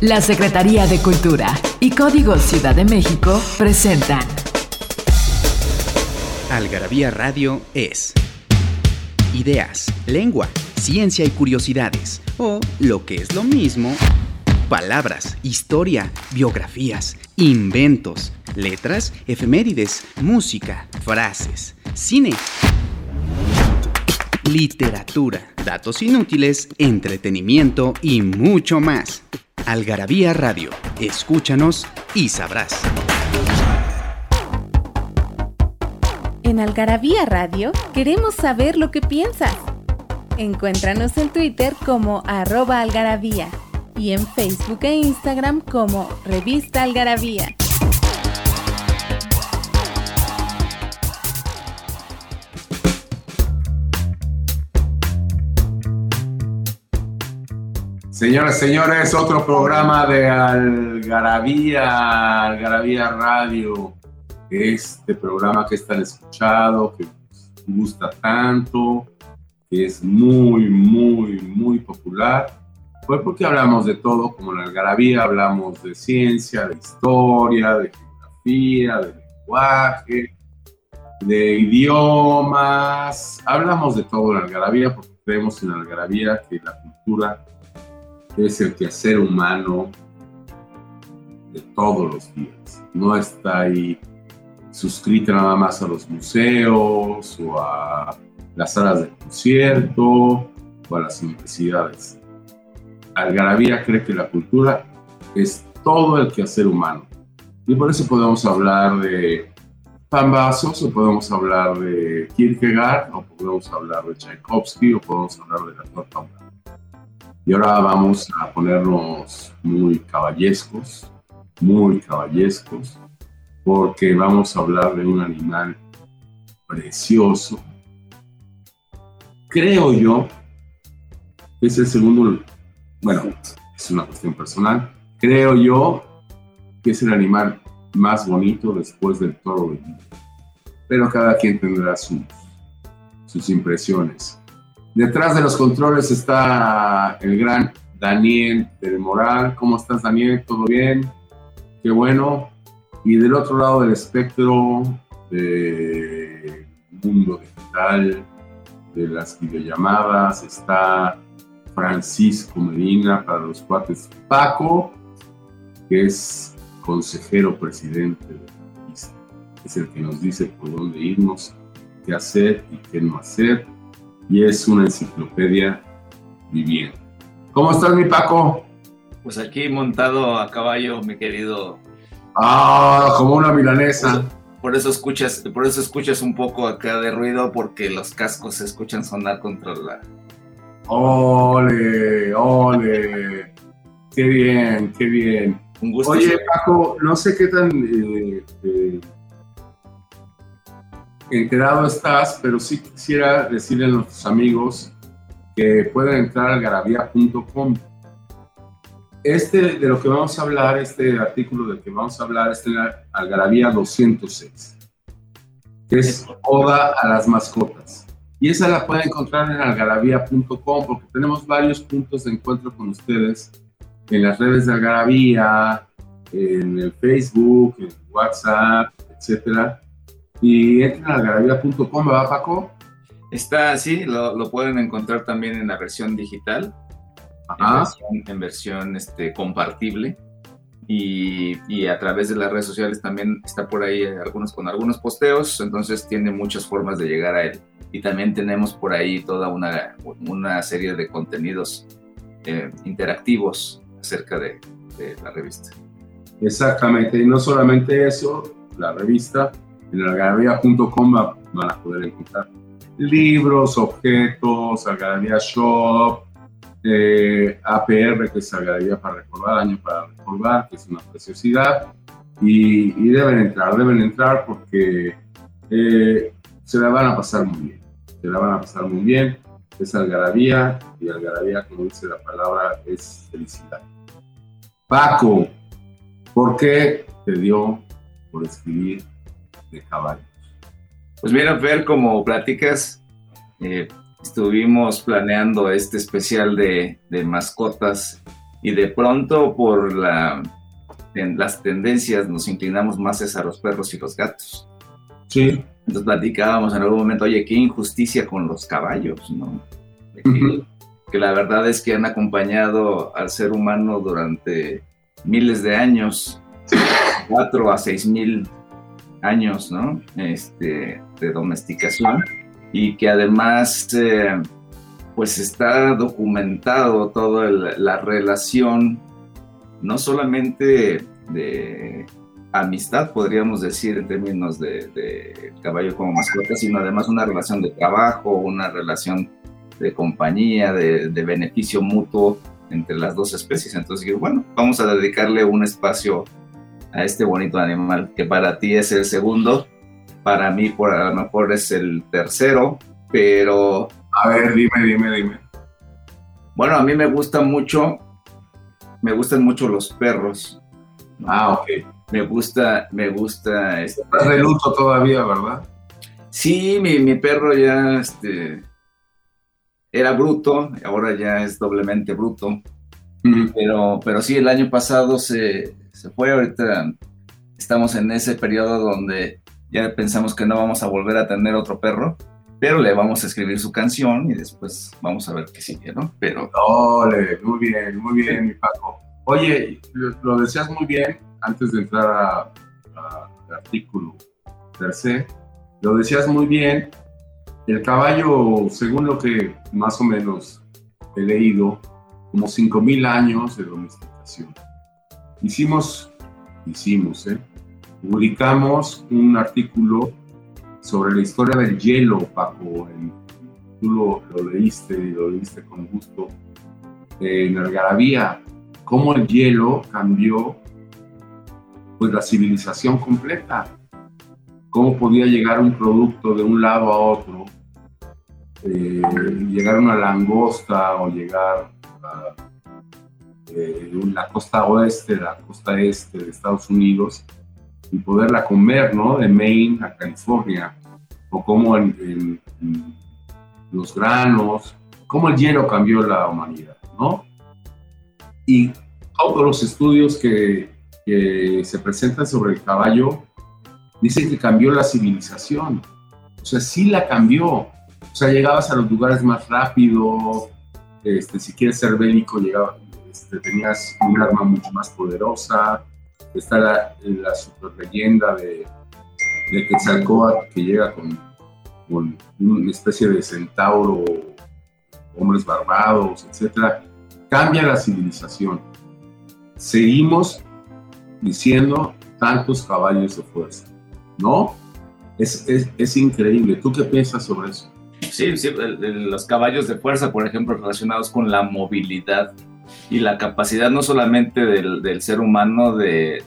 La Secretaría de Cultura y Código Ciudad de México presentan. Algarabía Radio es. Ideas, lengua, ciencia y curiosidades, o lo que es lo mismo, palabras, historia, biografías, inventos, letras, efemérides, música, frases, cine, literatura, datos inútiles, entretenimiento y mucho más. Algarabía Radio, escúchanos y sabrás. En Algarabía Radio queremos saber lo que piensas. Encuéntranos en Twitter como arroba algarabía y en Facebook e Instagram como revista algarabía. Señoras, señores, otro programa de Algarabía, Algarabía Radio. Este programa que están escuchado, que gusta tanto, que es muy, muy, muy popular. Pues porque hablamos de todo, como en Algarabía hablamos de ciencia, de historia, de geografía, de lenguaje, de idiomas. Hablamos de todo en Algarabía porque creemos en Algarabía que la cultura es el quehacer humano de todos los días. No está ahí suscrita nada más a los museos o a las salas de concierto o a las universidades. Algarabía cree que la cultura es todo el quehacer humano. Y por eso podemos hablar de Pambazos, o podemos hablar de Kierkegaard, o podemos hablar de Tchaikovsky, o podemos hablar de la torta y ahora vamos a ponernos muy caballescos, muy caballescos, porque vamos a hablar de un animal precioso. Creo yo que es el segundo, bueno, es una cuestión personal, creo yo que es el animal más bonito después del toro Pero cada quien tendrá sus impresiones. Detrás de los controles está el gran Daniel del Moral. ¿Cómo estás, Daniel? ¿Todo bien? Qué bueno. Y del otro lado del espectro del mundo digital, de las videollamadas, está Francisco Medina para los cuates Paco, que es consejero presidente de la Es el que nos dice por dónde irnos, qué hacer y qué no hacer y es una enciclopedia viviente. ¿Cómo estás, mi Paco? Pues aquí montado a caballo, mi querido. Ah, como una milanesa. Por eso escuchas, por eso escuchas un poco acá de ruido, porque los cascos se escuchan sonar contra la. Ole, ole. Qué bien, qué bien. Un gusto. Oye, Paco, no sé qué tan eh, eh, enterado estás, pero sí quisiera decirle a nuestros amigos que pueden entrar a garabía.com. Este de lo que vamos a hablar, este artículo del que vamos a hablar, es la Algarabía 206, que es Oda a las mascotas. Y esa la pueden encontrar en algarabía.com porque tenemos varios puntos de encuentro con ustedes en las redes de Algarabía, en el Facebook, en WhatsApp, etcétera y entren a algarabía.com, ¿verdad, Paco? Está así, lo, lo, pueden encontrar también en la versión digital, en versión, este, compartible. Y, y, a través de las redes sociales también está por ahí algunos con algunos posteos, entonces tiene muchas formas de llegar a él. Y también tenemos por ahí toda una, una serie de contenidos eh, interactivos acerca de, de la revista. Exactamente, y no solamente eso, la revista en algarabía.com van a poder encontrar libros, objetos, Algarabía Shop, eh, APR, que es Algarabía para recordar, año para recordar, que es una preciosidad. Y, deben entrar, deben entrar porque eh, se la van a pasar muy bien. Se la van a pasar muy bien. Es Algarabía y Algarabía, como dice la palabra, es felicidad. Paco, ¿por qué te dio por escribir de caballos. Pues mira, ver como platicas, eh, estuvimos planeando este especial de, mascotas y de pronto por la, las tendencias nos inclinamos más a los perros y los gatos. Sí. Entonces platicábamos en algún momento, oye, qué injusticia con los caballos, ¿no? que la verdad es que han acompañado al ser humano durante miles de años, cuatro a seis mil años, ¿no? Este, de domesticación y que además, eh, pues está documentado toda la relación, no solamente de amistad, podríamos decir, en términos de, de caballo como mascota, sino además una relación de trabajo, una relación de compañía, de, beneficio mutuo entre las dos especies. Entonces, bueno, vamos a dedicarle un espacio a este bonito animal que para ti es el segundo, para mí por a lo mejor es el tercero, pero... A ver, dime, dime, dime. Bueno, a mí me gusta mucho, me gustan mucho los perros. Ah, ok. Me gusta, me gusta... Este, Estás de luto todavía, ¿verdad? Sí, mi, mi perro ya, este, era bruto, ahora ya es doblemente bruto. Pero, pero sí, el año pasado se, se, fue, ahorita estamos en ese periodo donde ya pensamos que no vamos a volver a tener otro perro, pero le vamos a escribir su canción y después vamos a ver qué sigue, ¿no? Pero... Ole, muy bien, muy bien, mi Paco. Oye, lo, decías muy bien antes de entrar al artículo tercer, lo decías muy bien el caballo, según lo que más o menos he leído, como 5.000 años de domesticación. Hicimos, hicimos, ¿eh? publicamos un artículo sobre la historia del hielo, Paco. tú lo, leíste y lo leíste con gusto en Algarabía, cómo el hielo cambió pues la civilización completa, cómo podía llegar un producto de un lado a otro eh, llegar una langosta o llegar a eh, la costa oeste, la costa este de Estados Unidos y poderla comer, ¿no? De Maine a California, o cómo en, los granos, cómo el hielo cambió la humanidad, ¿no? Y todos los estudios que, que se presentan sobre el caballo dicen que cambió la civilización. O sea, sí la cambió. O sea, llegabas a los lugares más rápido, este, si quieres ser bélico, llegaba, este, tenías un arma mucho más poderosa. Está la, la super leyenda de, de Quetzalcóatl que llega con, con, una especie de centauro, hombres barbados, etc. Cambia la civilización. Seguimos diciendo tantos caballos de fuerza, ¿no? Es, es, es increíble. ¿Tú qué piensas sobre eso? Sí, sí, los caballos de fuerza, por ejemplo, relacionados con la movilidad y la capacidad no solamente del, ser humano de,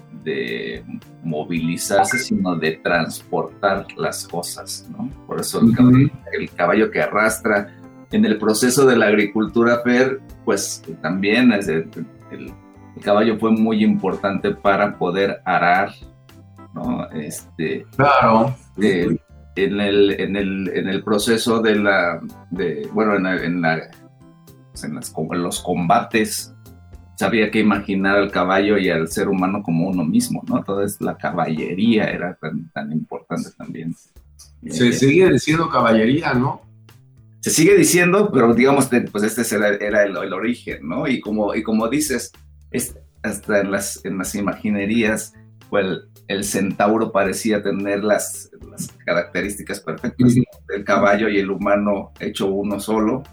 movilizarse, sino de transportar las cosas, ¿no? Por eso el, caballo, que arrastra en el proceso de la agricultura, Fer, pues también el, caballo fue muy importante para poder arar, ¿no? Este, claro. Eh, en el, en el, en el proceso de la, de, bueno, en, en, la, en, las, en los combates, sabía que imaginar al caballo y al ser humano como uno mismo, ¿no? Entonces la caballería era tan, tan importante también. Se sigue diciendo caballería, ¿no? Se sigue diciendo, pero digamos, pues este era, era el, el, origen, ¿no? Y como, y como dices, es, hasta en las, en las imaginerías, pues el centauro parecía tener las, características perfectas del caballo y el humano hecho uno solo.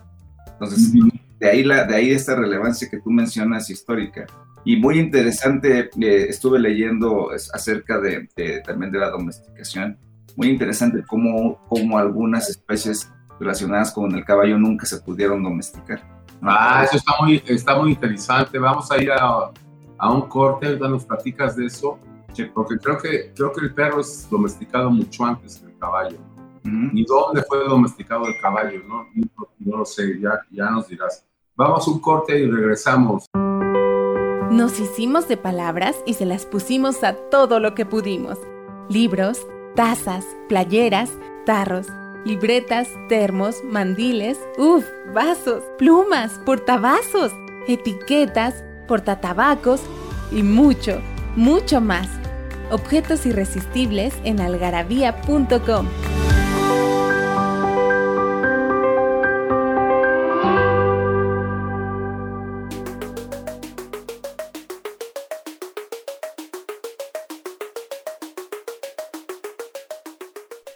Entonces, de, ahí la, de ahí esta relevancia que tú mencionas histórica. Y muy interesante, eh, estuve leyendo acerca de, también de la domesticación, muy interesante cómo, cómo algunas especies relacionadas con el caballo nunca se pudieron domesticar. Ah, eso está muy, está muy interesante. Vamos a ir a, a un corte, ahorita nos platicas de eso porque creo que, creo que el perro es domesticado mucho antes que el caballo. ¿Y dónde fue domesticado el caballo? No, no, lo sé, ya, ya nos dirás. Vamos a un corte y regresamos. Nos hicimos de palabras y se las pusimos a todo lo que pudimos. Libros, tazas, playeras, tarros, libretas, termos, mandiles, uff, vasos, plumas, portavasos, etiquetas, portatabacos y mucho, mucho más. Objetos irresistibles en algarabía.com.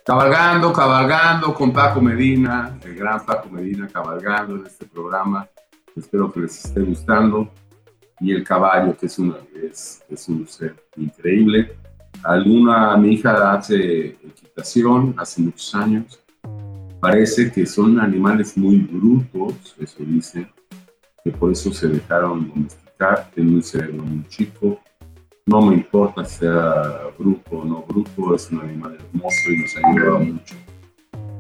Cabalgando, cabalgando con Paco Medina, el gran Paco Medina, cabalgando en este programa. Espero que les esté gustando. Y el caballo, que es, una, es, es un ser increíble. Alguna, mi hija hace equitación hace muchos años. Parece que son animales muy brutos, eso dice, que por eso se dejaron domesticar, tienen un cerebro muy chico, no me importa si sea bruto o no bruto, es un animal hermoso y nos ayuda mucho.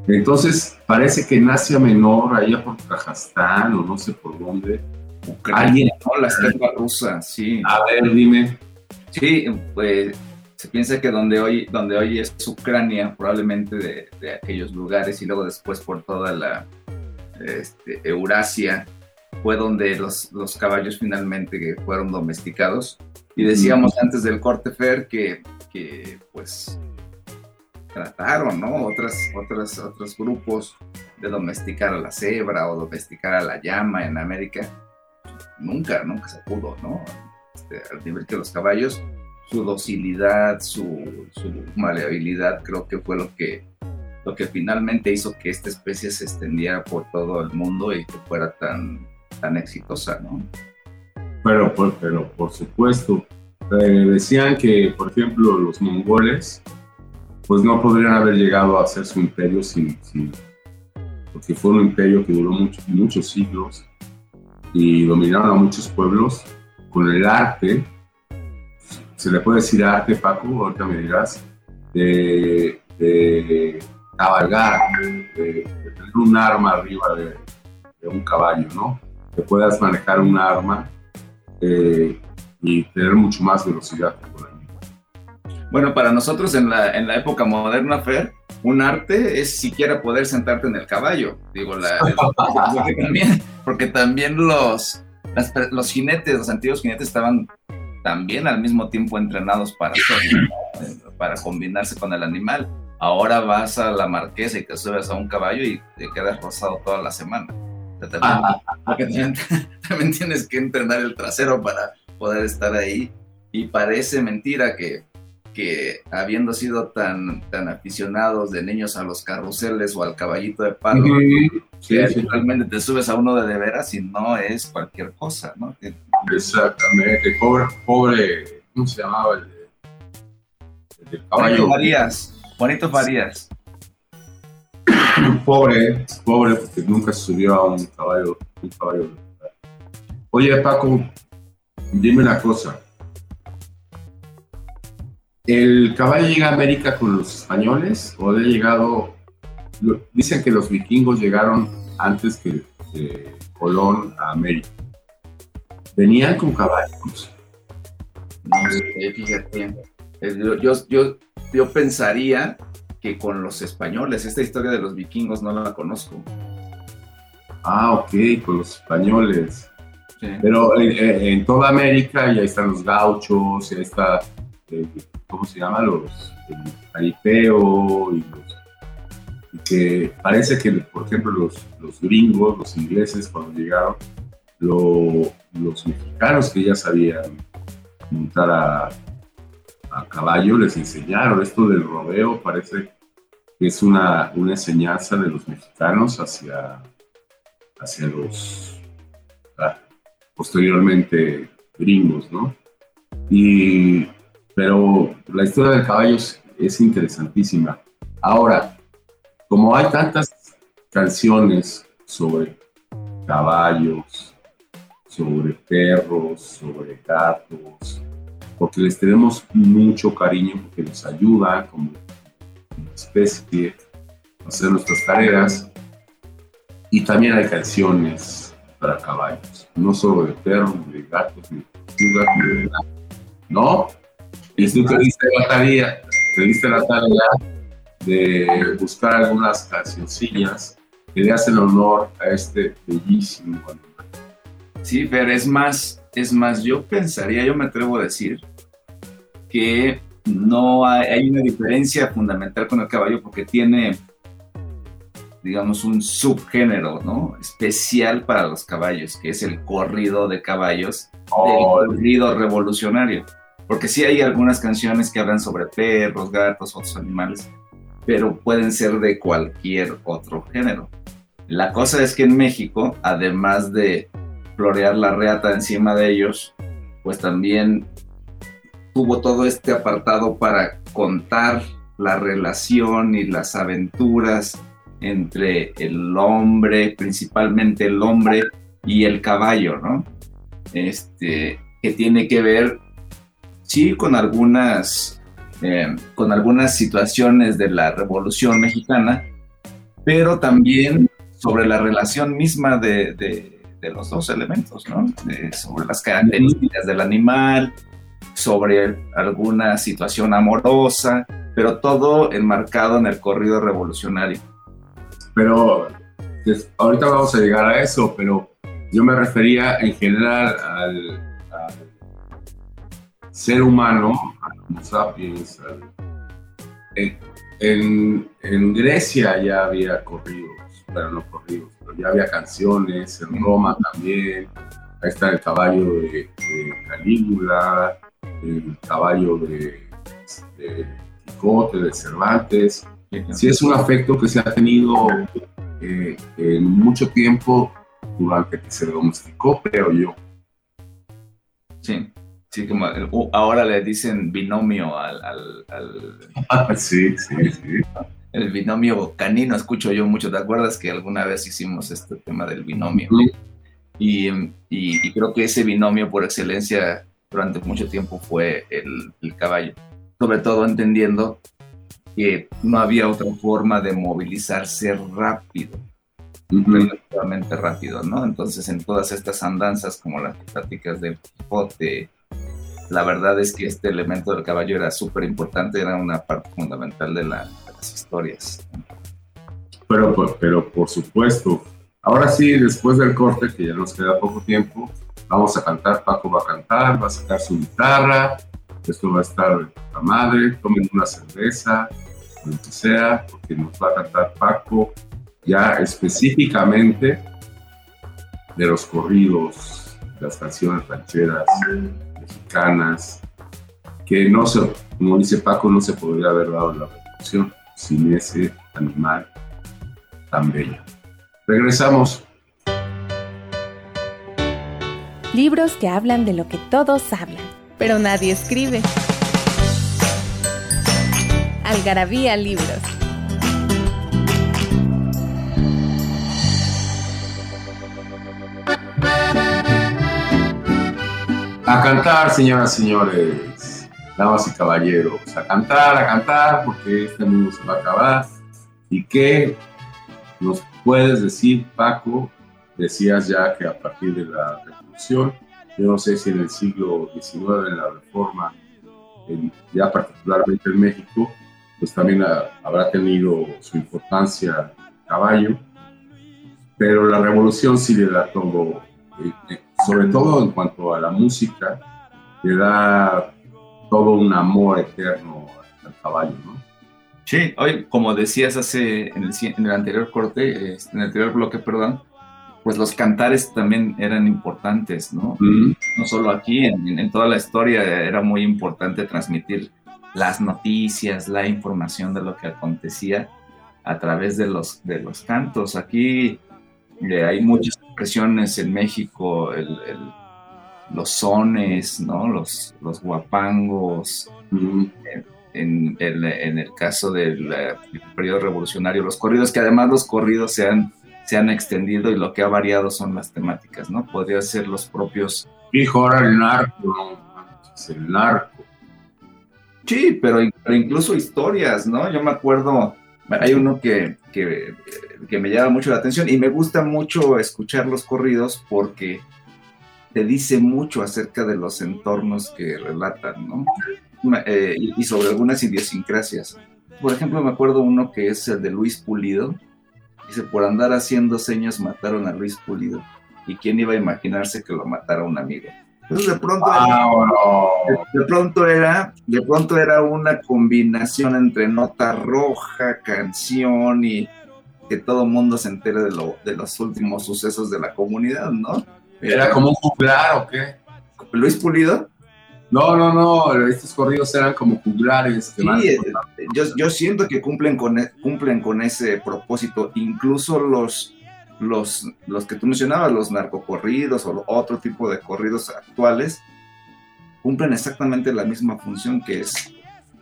Entonces, parece que en Asia Menor, allá por Kazajstán o no sé por dónde, alguien... No, la estepa rusa, sí. A ver, dime. Sí, pues se piensa que donde hoy, donde hoy es Ucrania, probablemente de, de aquellos lugares y luego después por toda la este, Eurasia, fue donde los, los caballos finalmente fueron domesticados y decíamos antes del corte Fer que, que pues trataron, ¿no? Otras, otras, otros grupos de domesticar a la cebra o domesticar a la llama en América. Nunca, nunca se pudo, ¿no? Este, al nivel que los caballos, su docilidad, su, maleabilidad, creo que fue lo que, lo que finalmente hizo que esta especie se extendiera por todo el mundo y que fuera tan, tan exitosa, ¿no? Pero, por, pero por supuesto, eh, decían que, por ejemplo, los mongoles, pues no podrían haber llegado a hacer su imperio sin, porque fue un imperio que duró muchos siglos y dominaron a muchos pueblos con el arte, se le puede decir arte, Paco, ahorita me dirás, de, cabalgar, de, tener un arma arriba de, un caballo, ¿no? Que puedas manejar un arma eh, y tener mucho más velocidad Bueno, para nosotros en la, en la época moderna, Fer, un arte es siquiera poder sentarte en el caballo. Digo, la, porque, también, porque también los, los jinetes, los antiguos jinetes estaban también al mismo tiempo entrenados para, para combinarse con el animal. Ahora vas a la marquesa y te subes a un caballo y te quedas rosado toda la semana. también, también, tienes que entrenar el trasero para poder estar ahí. Y parece mentira que, que habiendo sido tan, tan aficionados de niños a los carruseles o al caballito de palo, realmente te subes a uno de de veras y no es cualquier cosa, ¿no? Exactamente, pobre, pobre, ¿cómo se llamaba el, el caballo? Farías, Juanito Farías. Pobre, pobre, porque nunca subió a un caballo, un caballo. Oye, Paco, dime una cosa. ¿El caballo llega a América con los españoles o ha llegado? Dicen que los vikingos llegaron antes que Colón a América. ¿Venían con caballos? No sé, fíjate. Yo, yo, yo pensaría que con los españoles. Esta historia de los vikingos no la conozco. Ah, ok, con los españoles. Pero eh, eh, en toda América ya están los gauchos, ya está, eh, ¿cómo se llama? Los el y los que parece que, por ejemplo, los, los gringos, los ingleses, cuando llegaron, los mexicanos que ya sabían montar a, caballo, les enseñaron. Esto del rodeo parece que es una, una enseñanza de los mexicanos hacia, hacia los posteriormente gringos, ¿no? Y, pero la historia del caballo es, interesantísima. Ahora, como hay tantas canciones sobre caballos, sobre perros, sobre gatos, porque les tenemos mucho cariño, porque nos ayuda como especie a hacer nuestras tareas. Y también hay canciones para caballos, no solo de perros, de gatos, ni de gatos, ¿no? Y tú te la tarea, te diste la tarea de buscar algunas cancioncillas que le hacen honor a este bellísimo animal. Sí, pero es más, Es más, yo pensaría, yo me atrevo a decir que no hay, una diferencia fundamental con el caballo porque tiene, digamos, un subgénero, ¿no? Especial para los caballos, que es el corrido de caballos, el oh. corrido revolucionario. Porque sí hay algunas canciones que hablan sobre perros, gatos, otros animales, pero pueden ser de cualquier otro género. La cosa es que en México, además de florear la reata encima de ellos, pues también tuvo todo este apartado para contar la relación y las aventuras entre el hombre, principalmente el hombre y el caballo, ¿no? Este, que tiene que ver, sí, con algunas, eh, con algunas situaciones de la Revolución Mexicana, pero también sobre la relación misma de, de, los dos elementos, ¿no? sobre las características del animal, sobre alguna situación amorosa, pero todo enmarcado en el corrido revolucionario. Pero ahorita vamos a llegar a eso, pero yo me refería en general al, ser humano, a sapiens. en, en, Grecia ya había corridos, pero no corridos, pero ya había canciones, en Roma también. Ahí está el caballo de, de Calígula, el caballo de, de Quijote, de Cervantes. Sí es un afecto que se ha tenido eh, en mucho tiempo durante que se domesticó, creo yo. Sí, sí, como ahora le dicen binomio al... al, sí, sí, sí. El binomio canino, escucho yo mucho. ¿Te acuerdas que alguna vez hicimos este tema del binomio? y, y, creo que ese binomio por excelencia durante mucho tiempo fue el, caballo. Sobre todo entendiendo que no había otra forma de movilizarse rápido, relativamente rápido, ¿no? Entonces, en todas estas andanzas, como las prácticas del Quijote, la verdad es que este elemento del caballo era súper importante, era una parte fundamental de, historias. Pero, pero por supuesto, ahora sí, después del corte, que ya nos queda poco tiempo, vamos a cantar, Paco va a cantar, va a sacar su guitarra, esto va a estar la madre, tomen una cerveza, lo que sea, porque nos va a cantar Paco ya específicamente de los corridos, las canciones rancheras, mexicanas, que no se, como dice Paco, no se podría haber dado la revolución sin ese animal tan bello. Regresamos. Libros que hablan de lo que todos hablan, pero nadie escribe. Algarabía Libros. A cantar, señoras y señores, damas y caballeros, a cantar, a cantar, porque este mundo se va a acabar. ¿Y qué nos puedes decir, Paco? Decías ya que a partir de la yo no sé si en el siglo XIX, en la reforma, ya particularmente en México, pues también habrá tenido su importancia el caballo, pero la revolución sí le da todo, eh, eh, sobre todo en cuanto a la música, le da todo un amor eterno al caballo, ¿no? Sí, hoy, como decías hace en el, en el anterior corte, en el anterior bloque, perdón, pues los cantares también eran importantes, ¿no? No solo aquí, en, toda la historia era muy importante transmitir las noticias, la información de lo que acontecía a través de los, de los cantos. Aquí eh, hay muchas expresiones en México, los sones, ¿no? Los, los guapangos. Eh, en, el caso del, del periodo revolucionario, los corridos, que además los corridos se han se han extendido y lo que ha variado son las temáticas, ¿no? Podría ser los propios... Hijo, ahora el narco, el narco. Sí, pero, incluso historias, ¿no? Yo me acuerdo, hay uno que, que, me llama mucho la atención y me gusta mucho escuchar los corridos porque te dice mucho acerca de los entornos que relatan, ¿no? Eh, y sobre algunas idiosincrasias. Por ejemplo, me acuerdo uno que es el de Luis Pulido, Dice, por andar haciendo señas mataron a Luis Pulido. ¿Y quién iba a imaginarse que lo matara un amigo? Entonces de pronto, era, de, pronto era, de pronto era una combinación entre nota roja, canción y que todo el mundo se entere de, lo, de los últimos sucesos de la comunidad, ¿no? ¿Era como un juglar o qué? ¿Luis Pulido? No, no, no, estos corridos eran como juglares. sí, eh, yo, yo, siento que cumplen con, e, cumplen con ese propósito, incluso los los, los que tú mencionabas, los narcocorridos o otro tipo de corridos actuales, cumplen exactamente la misma función que es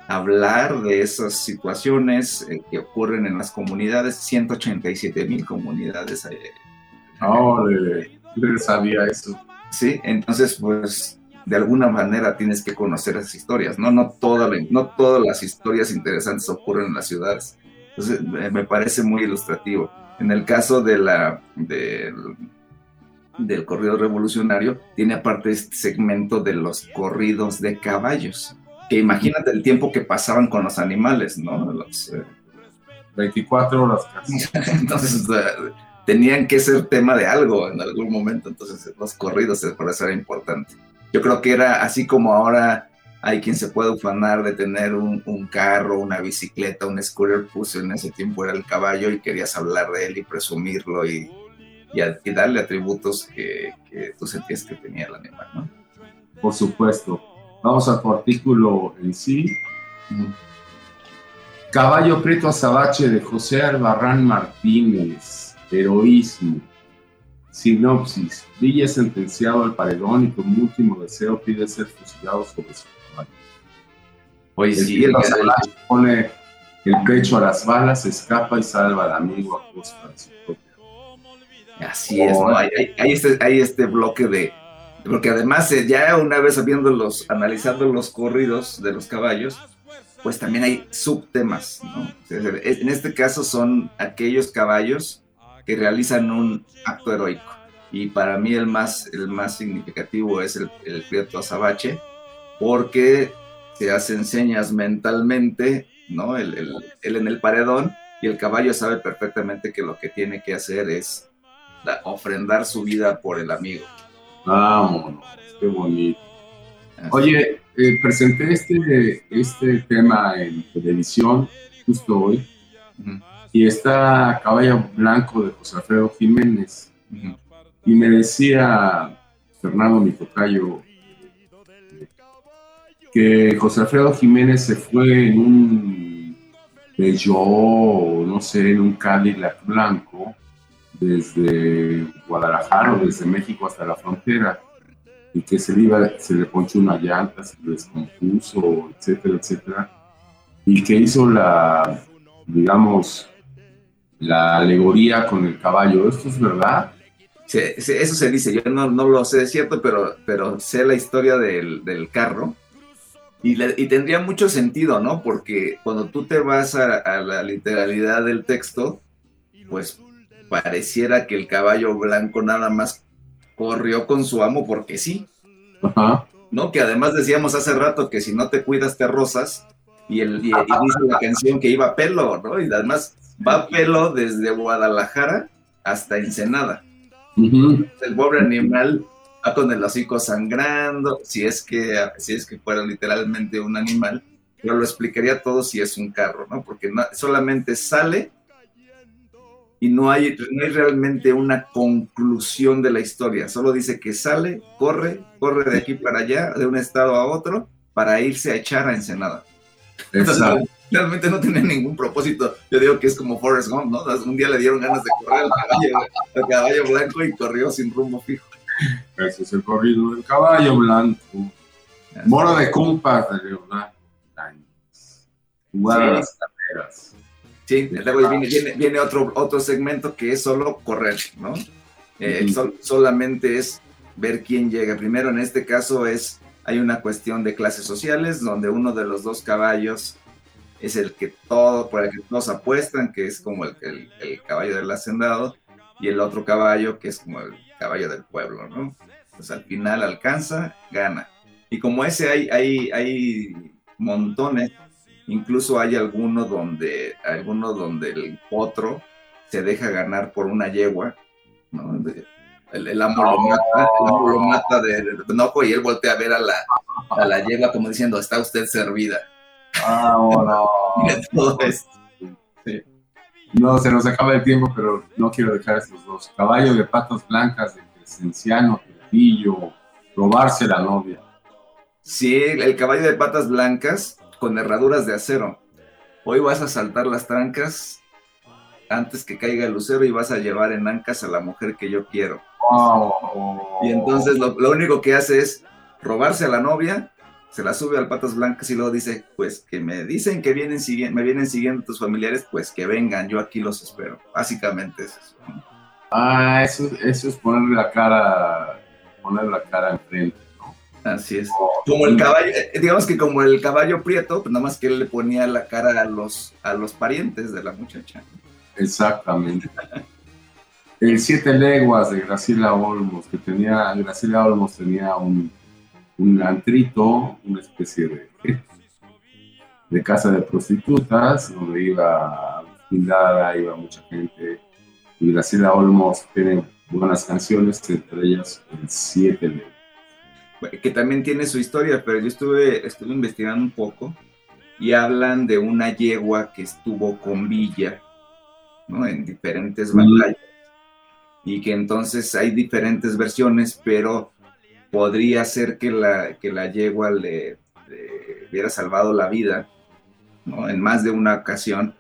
hablar de esas situaciones eh, que ocurren en las comunidades, 187 mil comunidades. Eh, no, sabía eso. Sí, entonces pues de alguna manera tienes que conocer esas historias, ¿no? No, toda no todas las historias interesantes ocurren en las ciudades. Entonces me parece muy ilustrativo. En el caso de la, del corrido revolucionario, tiene aparte este segmento de los corridos de caballos, que imagínate el tiempo que pasaban con los animales, ¿no? Los, 24 eh, horas casi. entonces, tenían que ser tema de algo en algún momento, entonces los corridos por eso era importante. Yo creo que era así como ahora hay quien se puede ufanar de tener un, carro, una bicicleta, un scooter, pues en ese tiempo era el caballo y querías hablar de él y presumirlo y, y, darle atributos que, tú sentías que tenía el animal, ¿no? Por supuesto. Vamos a tu artículo en sí. Caballo Preto Azabache de José Albarrán Martínez. Heroísmo. Sinopsis. Villa sentenciado al paredón y con último deseo pide ser fusilado sobre su Oye, sí, el pone el pecho a las balas, escapa y salva al amigo a costa de su propia. Así es, ¿no? hay, este, hay, este, bloque de. Porque además, eh, ya una vez los, analizando los corridos de los caballos, pues también hay subtemas, ¿no? En este caso son aquellos caballos que realizan un acto heroico. Y para mí el más, el más significativo es el, el Prieto Azabache, porque se hacen señas mentalmente, ¿no? Él, en el paredón y el caballo sabe perfectamente que lo que tiene que hacer es ofrendar su vida por el amigo. Vámonos, qué bonito. Oye, eh, presenté este, este tema en televisión justo hoy y está Caballo Blanco de José Alfredo Jiménez. Y me decía Fernando Mitocayo, que José Alfredo Jiménez se fue en un Peugeot, no sé, en un Cadillac blanco, desde Guadalajara o desde México hasta la frontera, y que se le, iba, se le ponchó una llanta, se le descompuso, etcétera, etcétera, y que hizo la, digamos, la alegoría con el caballo. ¿Esto es verdad? Sí, eso se dice, yo no, no, lo sé, es cierto, pero, pero sé la historia del, del carro y, tendría mucho sentido, ¿no? Porque cuando tú te vas a, la literalidad del texto, pues pareciera que el caballo blanco nada más corrió con su amo porque sí. Ajá. ¿No? Que además decíamos hace rato que si no te cuidas te rosas y, el, y, dice la canción que iba a pelo, ¿no? Y además va pelo desde Guadalajara hasta Ensenada. El pobre animal con el hocico sangrando, si es que, si es que fuera literalmente un animal, pero lo explicaría todo si es un carro, ¿no? Porque solamente sale y no hay, no hay realmente una conclusión de la historia, solo dice que sale, corre, corre de aquí para allá, de un estado a otro, para irse a echar a Ensenada. Realmente no tiene ningún propósito. Yo digo que es como Forrest Gump, ¿no? Un día le dieron ganas de correr al caballo, al caballo blanco y corrió sin rumbo fijo. Ese es el corrido del caballo blanco. Moro de compas de Leonardo Jugar a las carreras. Sí, luego viene, viene, otro, otro segmento que es solo correr, ¿no? Eh, solamente es ver quién llega. Primero, en este caso, es hay una cuestión de clases sociales, donde uno de los dos caballos es el que todo, por el que todos apuestan, que es como el, el, el caballo del hacendado, y el otro caballo, que es como el caballo del pueblo, ¿no? Pues al final alcanza, gana. Y como ese hay, hay, hay montones, incluso hay alguno donde, alguno donde el otro se deja ganar por una yegua, ¿no? El, amo lo mata, lo mata de, enojo y él voltea a ver a la, a la yegua como diciendo, está usted servida. No. todo esto. No, se nos acaba el tiempo, pero no quiero dejar estos dos. Caballo de patas blancas, de Crescenciano, Trujillo, robarse la novia. Sí, el caballo de patas blancas con herraduras de acero. Hoy vas a saltar las trancas antes que caiga el lucero y vas a llevar en ancas a la mujer que yo quiero. Y entonces lo, único que hace es robarse a la novia, se la sube al patas blancas y luego dice, pues que me dicen que vienen me vienen siguiendo tus familiares, pues que vengan, yo aquí los espero. Básicamente es eso. Ah, eso, eso es ponerle la cara, ponerle la cara enfrente. Así es. Como el caballo, eh, digamos que como el caballo prieto, pues nada más que él le ponía la cara a los, a los parientes de la muchacha. Exactamente. El Siete Leguas de Graciela Olmos, que tenía, Graciela Olmos tenía un, un antrito, una especie de, de casa de prostitutas, donde iba Pindada, iba mucha gente. Y Graciela Olmos tiene buenas canciones, entre ellas el Siete Leguas que también tiene su historia, pero yo estuve, estuve investigando un poco y hablan de una yegua que estuvo con Villa, ¿no? En diferentes batallas. Y que entonces hay diferentes versiones, pero podría ser que la, que la yegua le, hubiera salvado la vida, ¿no? En más de una ocasión.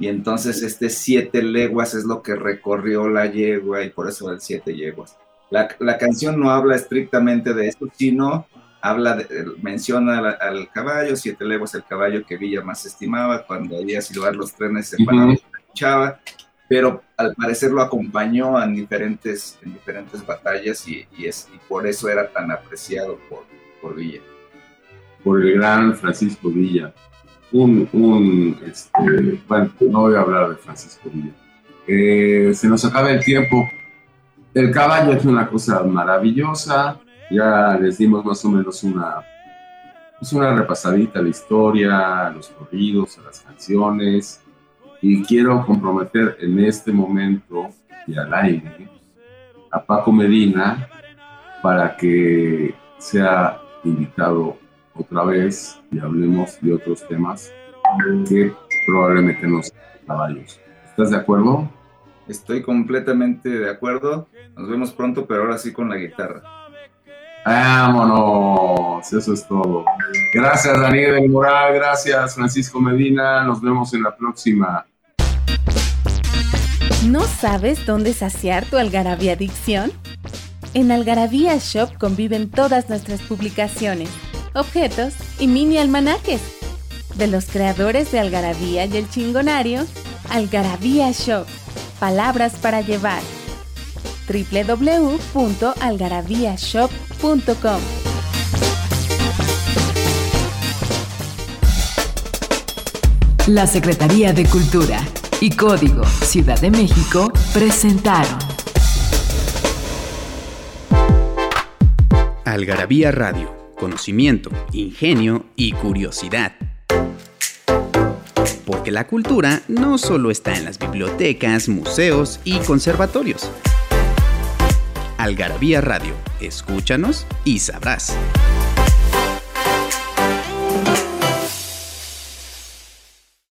Y entonces este siete leguas es lo que recorrió la yegua y por eso el siete yeguas. La, canción no habla estrictamente de eso, sino habla de, menciona al, caballo, siete leguas el caballo que Villa más estimaba, cuando había silbar los trenes se escuchaba, pero al parecer lo acompañó en diferentes, en diferentes batallas y, es, y por eso era tan apreciado por, por Villa. Por el gran Francisco Villa. Un, un este, bueno, no voy a hablar de Francisco Villa. Eh, se nos acaba el tiempo. El caballo es una cosa maravillosa. Ya les dimos más o menos una, pues una repasadita a la historia, a los corridos, a las canciones. Y quiero comprometer en este momento y al aire a Paco Medina para que sea invitado otra vez y hablemos de otros temas que probablemente no sean caballos. ¿Estás de acuerdo? Estoy completamente de acuerdo. Nos vemos pronto, pero ahora sí con la guitarra. Vámonos, eso es todo. Gracias Daniel del Moral, gracias Francisco Medina, nos vemos en la próxima. ¿No sabes dónde saciar tu algarabía adicción? En Algarabía Shop conviven todas nuestras publicaciones, objetos y mini almanaques. De los creadores de Algarabía y el Chingonario, Algarabía Shop palabras para llevar. www.algarabíashop.com La Secretaría de Cultura y Código Ciudad de México presentaron Algarabía Radio, conocimiento, ingenio y curiosidad porque la cultura no solo está en las bibliotecas, museos y conservatorios. Algarabía Radio, escúchanos y sabrás.